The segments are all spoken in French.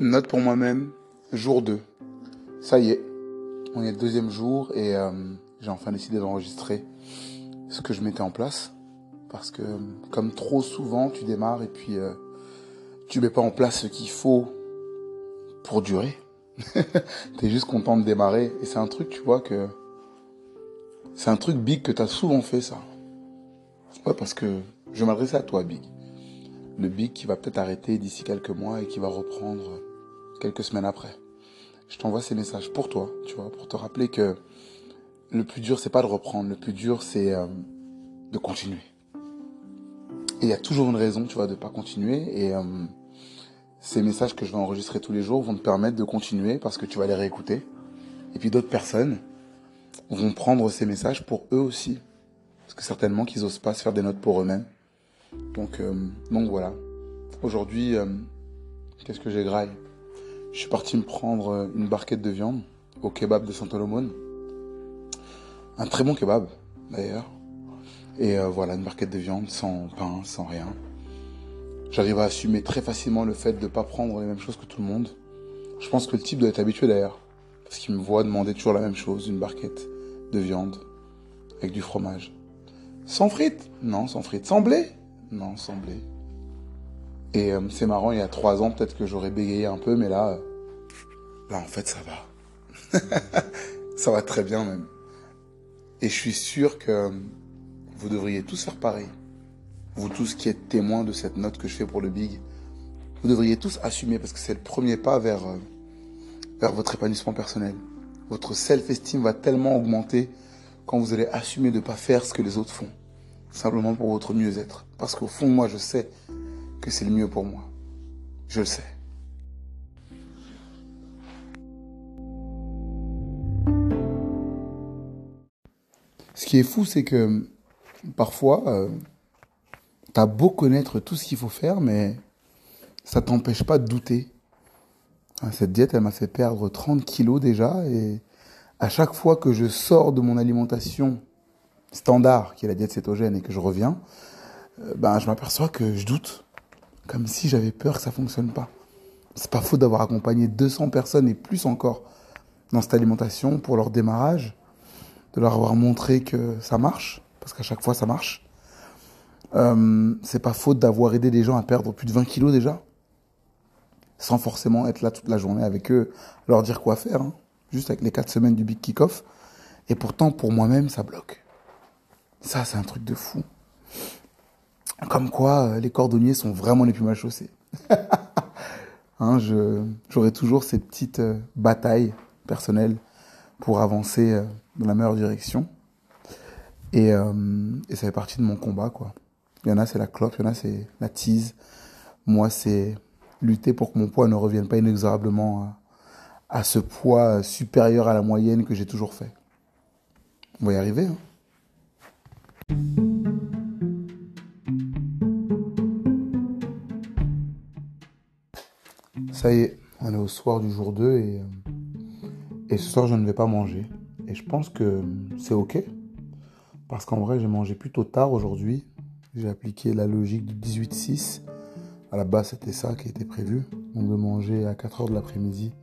Note pour moi-même, jour 2. Ça y est, on est le deuxième jour et euh, j'ai enfin décidé d'enregistrer ce que je mettais en place. Parce que comme trop souvent, tu démarres et puis euh, tu mets pas en place ce qu'il faut pour durer. T'es juste content de démarrer. Et c'est un truc, tu vois, que... C'est un truc big que t'as souvent fait, ça. Ouais, parce que je m'adresser à toi, Big. Le Big qui va peut-être arrêter d'ici quelques mois et qui va reprendre quelques semaines après. Je t'envoie ces messages pour toi, tu vois, pour te rappeler que le plus dur, c'est pas de reprendre. Le plus dur, c'est euh, de continuer. Et il y a toujours une raison, tu vois, de pas continuer. Et euh, ces messages que je vais enregistrer tous les jours vont te permettre de continuer parce que tu vas les réécouter. Et puis d'autres personnes vont prendre ces messages pour eux aussi. Parce que certainement qu'ils osent pas se faire des notes pour eux-mêmes. Donc, euh, donc voilà. Aujourd'hui, euh, qu'est-ce que j'ai graille Je suis parti me prendre euh, une barquette de viande au kebab de Saint-Olomone. Un très bon kebab, d'ailleurs. Et voilà, une barquette de viande sans pain, sans rien. J'arrive à assumer très facilement le fait de ne pas prendre les mêmes choses que tout le monde. Je pense que le type doit être habitué d'ailleurs. Parce qu'il me voit demander toujours la même chose, une barquette de viande avec du fromage. Sans frites? Non, sans frites. Sans blé? Non, sans blé. Et euh, c'est marrant, il y a trois ans, peut-être que j'aurais bégayé un peu, mais là, euh, là, en fait, ça va. ça va très bien même. Et je suis sûr que euh, vous devriez tous faire pareil. Vous tous qui êtes témoins de cette note que je fais pour le Big, vous devriez tous assumer parce que c'est le premier pas vers, vers votre épanouissement personnel. Votre self-esteem va tellement augmenter quand vous allez assumer de ne pas faire ce que les autres font. Simplement pour votre mieux-être. Parce qu'au fond, moi, je sais que c'est le mieux pour moi. Je le sais. Ce qui est fou, c'est que parfois, euh, tu as beau connaître tout ce qu'il faut faire, mais ça t'empêche pas de douter. Cette diète, elle m'a fait perdre 30 kilos déjà et à chaque fois que je sors de mon alimentation standard, qui est la diète cétogène, et que je reviens, euh, ben, je m'aperçois que je doute. Comme si j'avais peur que ça fonctionne pas. C'est pas faux d'avoir accompagné 200 personnes et plus encore dans cette alimentation pour leur démarrage, de leur avoir montré que ça marche, parce qu'à chaque fois ça marche. Euh, c'est pas faute d'avoir aidé des gens à perdre plus de 20 kilos déjà, sans forcément être là toute la journée avec eux, leur dire quoi faire. Hein juste avec les quatre semaines du Big Kick-Off. Et pourtant, pour moi-même, ça bloque. Ça, c'est un truc de fou. Comme quoi, euh, les cordonniers sont vraiment les plus mal chaussés. hein, J'aurai toujours ces petites euh, batailles personnelles pour avancer euh, dans la meilleure direction. Et, ça fait partie de mon combat, quoi. Il y en a, c'est la clope, il y en a, c'est la tease. Moi, c'est lutter pour que mon poids ne revienne pas inexorablement à, à ce poids supérieur à la moyenne que j'ai toujours fait. On va y arriver. Hein Ça y est, on est au soir du jour 2 et, euh, et ce soir je ne vais pas manger. Et je pense que c'est ok. Parce qu'en vrai j'ai mangé plutôt tard aujourd'hui. J'ai appliqué la logique du 18-6. À la base c'était ça qui était prévu. Donc de manger à 4h de l'après-midi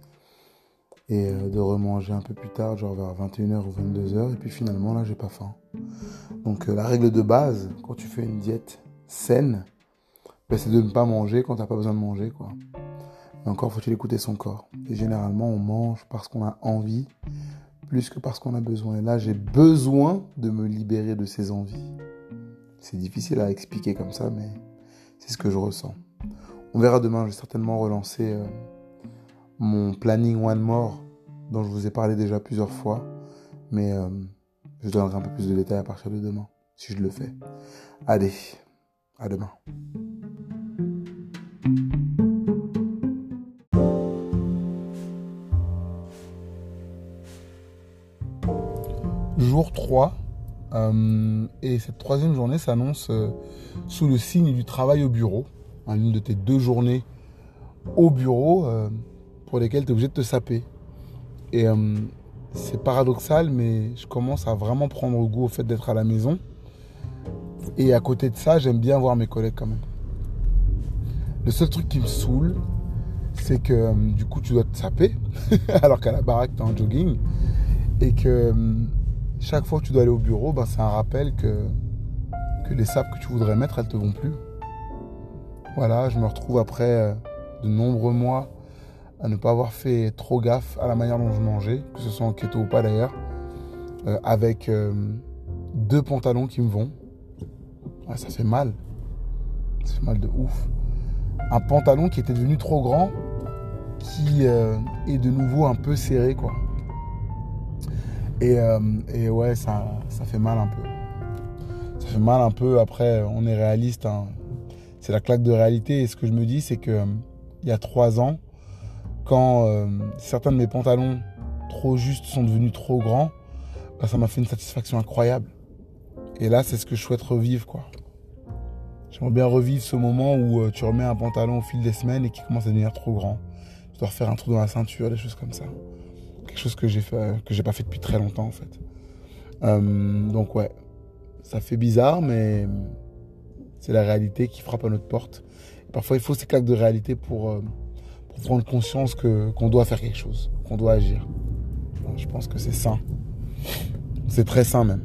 et euh, de remanger un peu plus tard, genre vers 21h ou 22h, et puis finalement là j'ai pas faim. Donc euh, la règle de base, quand tu fais une diète saine, ben, c'est de ne pas manger quand t'as pas besoin de manger quoi. Encore faut-il écouter son corps. Et généralement on mange parce qu'on a envie, plus que parce qu'on a besoin. Et là j'ai besoin de me libérer de ces envies. C'est difficile à expliquer comme ça, mais c'est ce que je ressens. On verra demain, je vais certainement relancer... Euh, mon planning One More dont je vous ai parlé déjà plusieurs fois, mais euh, je donnerai un peu plus de détails à partir de demain, si je le fais. Allez, à demain. Jour 3, euh, et cette troisième journée s'annonce euh, sous le signe du travail au bureau, une de tes deux journées au bureau pour lesquels tu es obligé de te saper. Et euh, c'est paradoxal, mais je commence à vraiment prendre goût au fait d'être à la maison. Et à côté de ça, j'aime bien voir mes collègues quand même. Le seul truc qui me saoule, c'est que euh, du coup tu dois te saper alors qu'à la baraque tu es en jogging et que euh, chaque fois que tu dois aller au bureau, ben, c'est un rappel que, les sapes que tu voudrais mettre, elles te vont plus. Voilà, je me retrouve après euh, de nombreux mois à ne pas avoir fait trop gaffe à la manière dont je mangeais, que ce soit en keto ou pas d'ailleurs, avec deux pantalons qui me vont. ça fait mal. Ça fait mal de ouf. Un pantalon qui était devenu trop grand qui euh, est de nouveau un peu serré, quoi. Et, euh, et ouais, ça, fait mal un peu. Ça fait mal un peu. Après, on est réaliste. Hein. C'est la claque de réalité. Et ce que je me dis, c'est que il y a trois ans, quand euh, certains de mes pantalons trop justes sont devenus trop grands, bah, ça m'a fait une satisfaction incroyable. Et là, c'est ce que je souhaite revivre, quoi. J'aimerais bien revivre ce moment où tu remets un pantalon au fil des semaines et qui commence à devenir trop grand refaire un trou dans la ceinture, des choses comme ça. Quelque chose que j'ai fait, que j'ai pas fait depuis très longtemps en fait. Euh, donc ouais, ça fait bizarre, mais c'est la réalité qui frappe à notre porte. parfois, il faut ces claques de réalité pour, euh, prendre conscience que qu'on doit faire quelque chose, qu'on doit agir. je pense que c'est sain. C'est très sain même.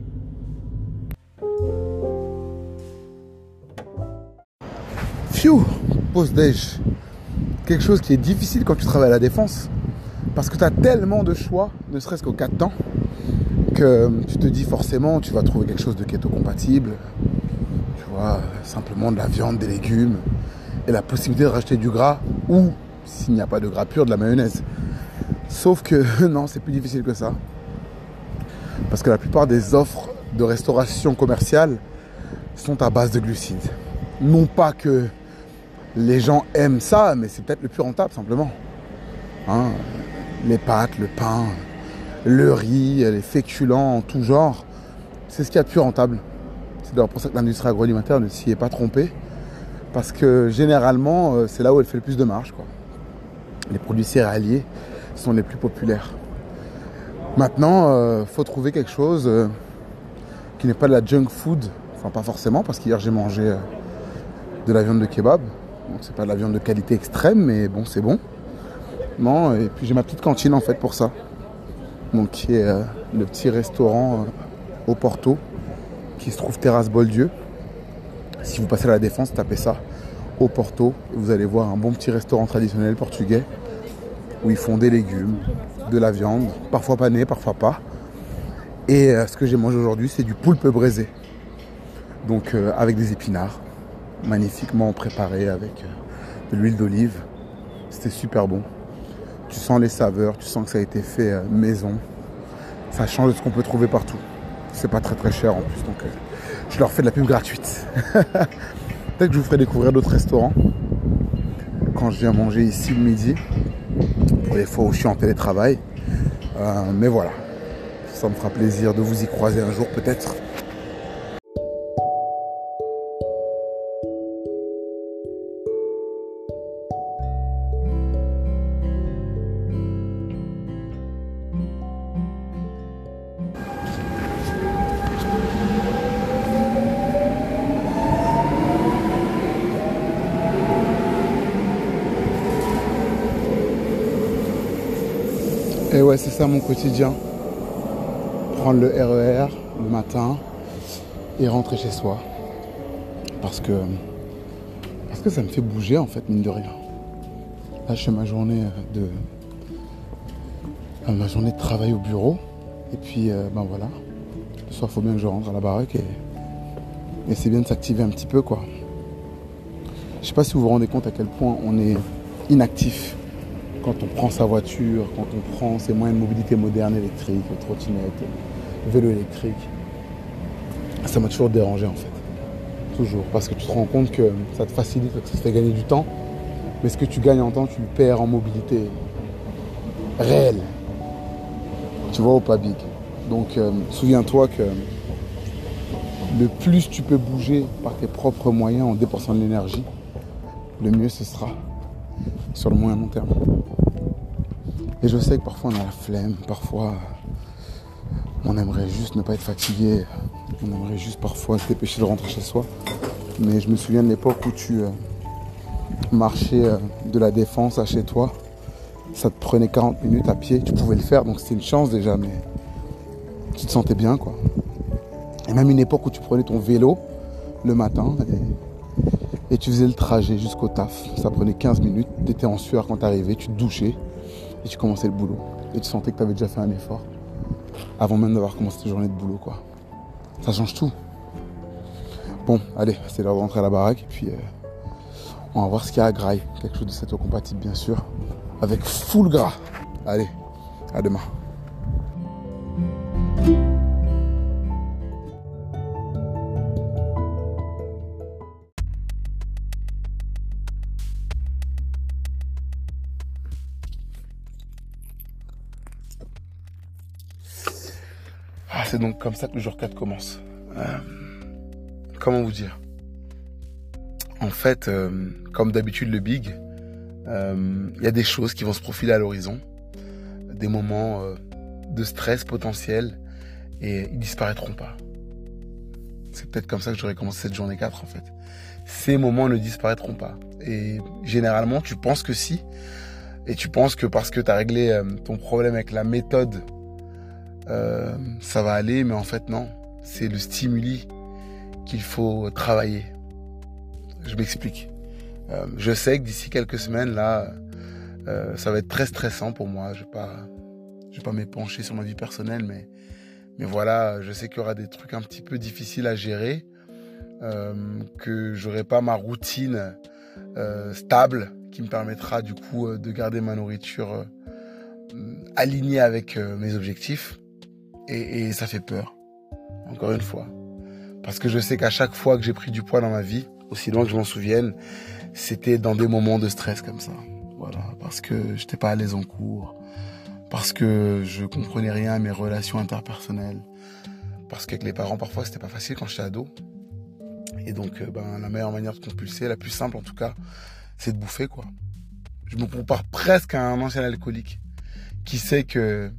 Phew, pause déj quelque chose qui est difficile quand tu travailles à la défense. Parce que tu as tellement de choix, ne serait-ce qu'au 4 temps, que tu te dis forcément tu vas trouver quelque chose de keto compatible. Tu vois, simplement de la viande, des légumes, et la possibilité de racheter du gras, ou s'il n'y a pas de gras pur, de la mayonnaise. Sauf que non, c'est plus difficile que ça. Parce que la plupart des offres de restauration commerciale sont à base de glucides. Non pas que les gens aiment ça, mais c'est peut-être le plus rentable simplement. Hein, les pâtes, le pain, le riz, les féculents en tout genre, c'est ce qui est le plus rentable. C'est d'ailleurs pour ça que l'industrie agroalimentaire ne s'y est pas trompée. Parce que généralement, euh, c'est là où elle fait le plus de marge. Les produits céréaliers sont les plus populaires. Maintenant, il euh, faut trouver quelque chose euh, qui n'est pas de la junk food. Enfin, pas forcément, parce qu'hier j'ai mangé de la viande de kebab. Donc c'est pas de la viande de qualité extrême, mais bon, c'est bon. Et puis j'ai ma petite cantine en fait pour ça. Donc qui est euh, le petit restaurant euh, au Porto, qui se trouve Terrasse Boldieu. Si vous passez à la Défense, tapez ça au Porto, vous allez voir un bon petit restaurant traditionnel portugais où ils font des légumes, de la viande, parfois pané, parfois pas. Et euh, ce que j'ai mangé aujourd'hui, c'est du poulpe braisé. Donc avec des épinards magnifiquement préparé avec de l'huile d'olive. C'était super bon. Tu sens les saveurs, tu sens que ça a été fait euh, maison. Ça change de ce qu'on peut trouver partout. C'est pas très très cher en plus, donc euh, je leur fais de la pub gratuite. Peut-être que je vous ferai découvrir d'autres restaurants quand je viens manger ici le midi, pour les fois où je suis en télétravail. mais voilà, ça me fera plaisir de vous y croiser un jour peut-être. Ouais, c'est ça mon quotidien. Prendre le RER e le matin et rentrer chez soi. Parce que, parce que ça me fait bouger en fait, mine de rien. Là, je fais ma journée de, ma journée de travail au bureau. Et puis, euh, ben voilà. Le soir, il faut bien que je rentre à la baraque et, et c'est bien de s'activer un petit peu, quoi. Je sais pas si vous vous rendez compte à quel point on est inactif quand on prend sa voiture, quand on prend ses moyens de mobilité modernes électriques, trottinettes, vélo électrique, ça m'a toujours dérangé en fait. Toujours. Parce que tu te rends compte que ça te facilite, que ça te fait gagner du temps. Mais ce que tu gagnes en temps, tu le perds en mobilité réelle. Tu vois, au pas big? Donc euh, souviens-toi que le plus tu peux bouger par tes propres moyens en dépensant de l'énergie, le mieux ce sera sur le moyen long terme. Et je sais que parfois on a la flemme, parfois on aimerait juste ne pas être fatigué, on aimerait juste parfois se dépêcher de rentrer chez soi. Mais je me souviens de l'époque où tu, euh, marcher euh, de la défense à chez toi, ça te prenait 40 minutes à pied. Tu pouvais le faire, donc c'était une chance déjà, mais tu te sentais bien, quoi. Et même une époque où tu prenais ton vélo le matin et, tu faisais le trajet jusqu'au taf. Ça prenait 15 minutes, tu étais en sueur quand tu arrivais, tu te douchais et tu commençais le boulot. Et tu sentais que tu avais déjà fait un effort avant même d'avoir commencé ta journée de boulot, quoi. Ça change tout. Bon, allez, c'est l'heure de rentrer à la baraque et puis euh, on va voir ce qu'il y a à Graille. Quelque chose de compatible, bien sûr, avec full gras. Allez, à demain. Donc comme ça que le jour 4 commence. Euh, comment vous dire? En fait, euh, comme d'habitude le big, il euh, y a des choses qui vont se profiler à l'horizon, des moments de stress potentiel, et ils disparaîtront pas. C'est peut-être comme ça que j'aurais commencé cette journée 4 en fait. Ces moments ne disparaîtront pas. Et généralement, tu penses que si. Et tu penses que parce que tu as réglé ton problème avec la méthode euh, ça va aller, mais en fait non. C'est le stimuli qu'il faut travailler. Je m'explique. Euh, je sais que d'ici quelques semaines, là, euh, ça va être très stressant pour moi. Je vais pas, je vais pas m'épancher sur ma vie personnelle, mais, mais voilà, je sais qu'il y aura des trucs un petit peu difficiles à gérer, euh, que j'aurai pas ma routine euh, stable qui me permettra du coup de garder ma nourriture alignée avec mes objectifs. Et, ça fait peur, encore une fois. Parce que je sais qu'à chaque fois que j'ai pris du poids dans ma vie, aussi loin que je m'en souvienne, c'était dans des moments de stress comme ça. Voilà, parce que j'étais pas à l'aise en cours, parce que je comprenais rien à mes relations interpersonnelles, parce qu'avec les parents parfois c'était pas facile quand j'étais ado. Et donc, euh, ben, la meilleure manière de compulser, la plus simple en tout cas, c'est de bouffer quoi. Je me compare presque à un ancien alcoolique qui sait que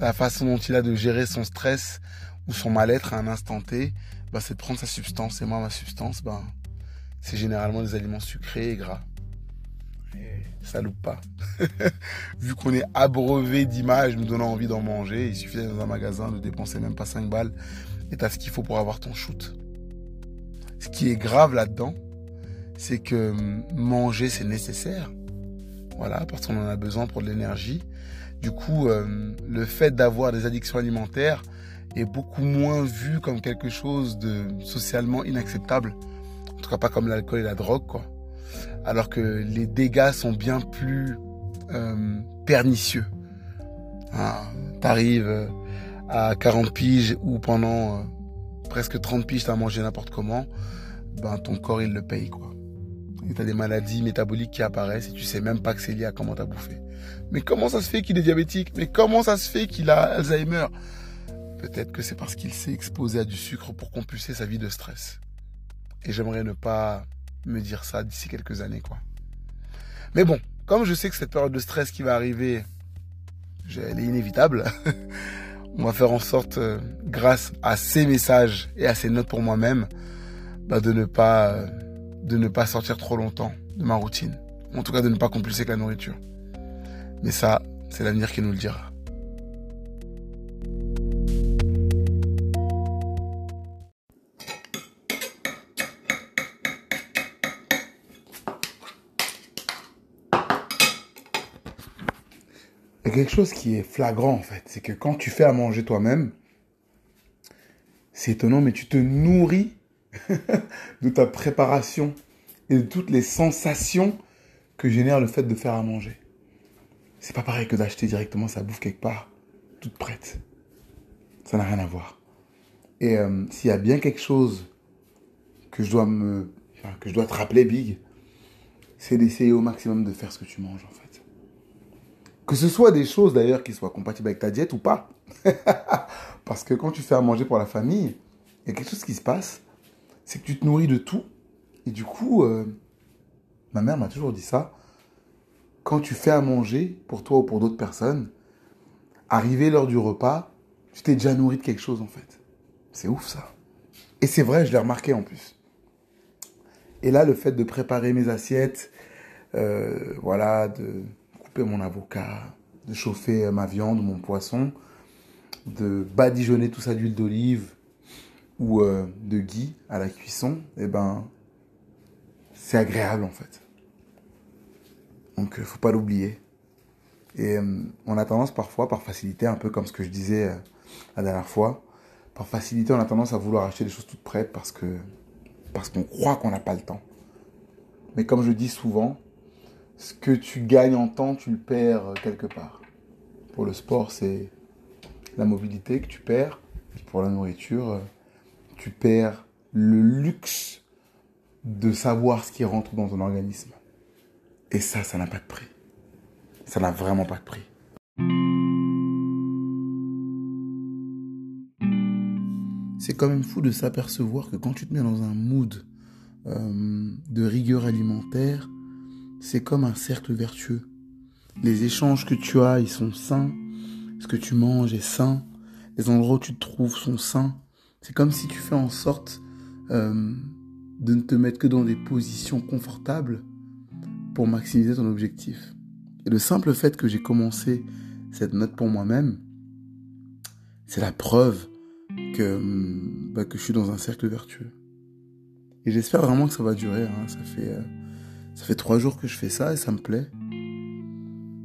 la façon dont il a de gérer son stress ou son mal-être à un instant T, bah, c'est de prendre sa substance. Et moi, ma substance, bah, c'est généralement des aliments sucrés et gras. Et ça loupe pas. Vu qu'on est abreuvé d'images nous donnant envie d'en manger, il suffit d'aller dans un magasin, de dépenser même pas 5 balles, et t'as ce qu'il faut pour avoir ton shoot. Ce qui est grave là-dedans, c'est que manger, c'est nécessaire. Voilà, parce qu'on en a besoin pour de l'énergie. Du coup, euh, le fait d'avoir des addictions alimentaires est beaucoup moins vu comme quelque chose de socialement inacceptable. En tout cas, pas comme l'alcool et la drogue, quoi. Alors que les dégâts sont bien plus euh, pernicieux. Ah, T'arrives euh, à 40 piges ou pendant presque 30 piges t'as mangé n'importe comment, ben ton corps il le paye, quoi. Et t'as des maladies métaboliques qui apparaissent et tu sais même pas que c'est lié à comment t'as bouffé. Mais comment ça se fait qu'il est diabétique? Mais comment ça se fait qu'il a Alzheimer? Peut-être que c'est parce qu'il s'est exposé à du sucre pour compulser sa vie de stress. Et j'aimerais ne pas me dire ça d'ici quelques années, quoi. Mais bon, comme je sais que cette période de stress qui va arriver, elle est inévitable, on va faire en sorte, euh, grâce à ces messages et à ces notes pour moi-même, bah, de ne pas, euh, de ne pas sortir trop longtemps de ma routine. En tout cas, de ne pas compulser avec la nourriture. Mais ça, c'est l'avenir qui nous le dira. Il y a quelque chose qui est flagrant en fait, c'est que quand tu fais à manger toi-même, c'est étonnant, mais tu te nourris de ta préparation et de toutes les sensations que génère le fait de faire à manger. C'est pas pareil que d'acheter directement sa bouffe quelque part, toute prête. Ça n'a rien à voir. Et euh, s'il y a bien quelque chose que je dois me, que je dois te rappeler, Big, c'est d'essayer au maximum de faire ce que tu manges en fait. Que ce soit des choses d'ailleurs qui soient compatibles avec ta diète ou pas. Parce que quand tu fais à manger pour la famille, il y a quelque chose qui se passe, c'est que tu te nourris de tout. Et du coup, euh, ma mère m'a toujours dit ça quand tu fais à manger pour toi ou pour d'autres personnes, arrivé l'heure du repas, tu t'es déjà nourri de quelque chose en fait. C'est ouf ça. Et c'est vrai, je l'ai remarqué en plus. Et là, le fait de préparer mes assiettes, euh, voilà, de couper mon avocat, de chauffer ma viande, mon poisson, de badigeonner tout ça d'huile d'olive ou euh, de ghee à la cuisson, eh ben, c'est agréable en fait. Donc, faut pas l'oublier. Et on a tendance parfois, par facilité, un peu comme ce que je disais la dernière fois, par facilité, on a tendance à vouloir acheter des choses toutes prêtes parce que parce qu'on croit qu'on n'a pas le temps. Mais comme je dis souvent, ce que tu gagnes en temps, tu le perds quelque part. Pour le sport, c'est la mobilité que tu perds. Pour la nourriture, tu perds le luxe de savoir ce qui rentre dans ton organisme. Et ça, ça n'a pas de prix. Ça n'a vraiment pas de prix. c'est quand même fou de s'apercevoir que quand tu te mets dans un mood euh, de rigueur alimentaire, c'est comme un cercle vertueux. Les échanges que tu as, ils sont sains. Ce que tu manges est sain. Les endroits où tu te trouves sont sains. C'est comme si tu fais en sorte euh, de ne te mettre que dans des positions confortables pour maximiser ton objectif. Et le simple fait que j'ai commencé cette note pour moi-même, c'est la preuve que, hum, bah, que je suis dans un cercle vertueux. Et j'espère vraiment que ça va durer. Hein. Ça, fait, euh, ça fait trois jours que je fais ça et ça me plaît.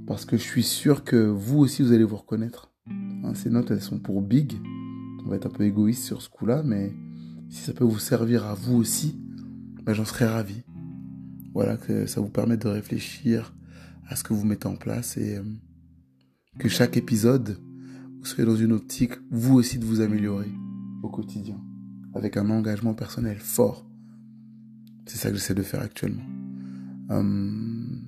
Parce que je suis sûr que vous aussi, vous allez vous reconnaître. Hein, ces notes, elles sont pour Big. On va être un peu égoïste sur ce coup-là, mais si ça peut vous servir à vous aussi, bah, j'en serais ravi. Voilà, que ça vous permette de réfléchir à ce que vous mettez en place et hum, que chaque épisode vous serez dans une optique, vous aussi, de vous améliorer au quotidien, avec un engagement personnel fort. C'est ça que j'essaie de faire actuellement. Hum,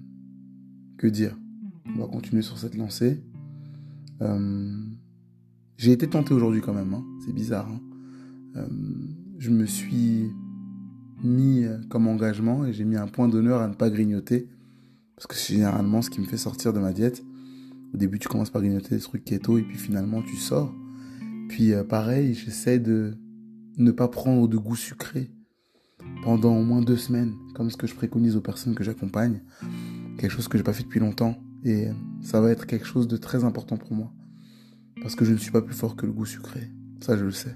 que dire? On va continuer sur cette lancée. Hum, j'ai été tenté aujourd'hui quand même, hein. c'est bizarre. Hein. Hum, je me suis mis comme engagement et j'ai mis un point d'honneur à ne pas grignoter, parce que c'est généralement ce qui me fait sortir de ma diète. Au début, tu commences par grignoter des trucs keto et puis finalement, tu sors. Puis euh, pareil, j'essaie de ne pas prendre de goût sucré pendant au moins deux semaines, comme ce que je préconise aux personnes que j'accompagne. Quelque chose que j'ai pas fait depuis longtemps. Et ça va être quelque chose de très important pour moi. Parce que je ne suis pas plus fort que le goût sucré. Ça, je le sais.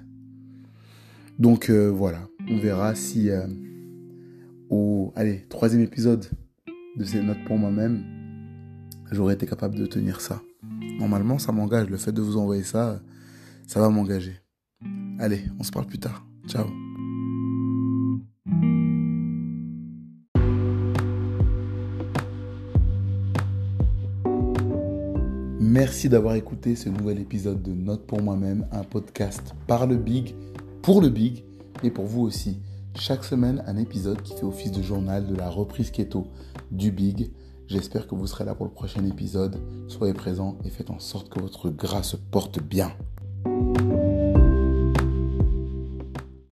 Donc euh, voilà, on verra si euh, au allez, troisième épisode de ces notes pour moi-même, j'aurais été capable de tenir ça. Normalement, ça m'engage. Le fait de vous envoyer ça, ça va m'engager. Allez, on se parle plus tard. Ciao. Merci d'avoir écouté ce nouvel épisode de Note pour moi-même, un podcast par le Big, pour le Big et pour vous aussi. Chaque semaine, un épisode qui fait office de journal de la reprise keto du Big J'espère que vous serez là pour le prochain épisode. Soyez présents et faites en sorte que votre gras se porte bien.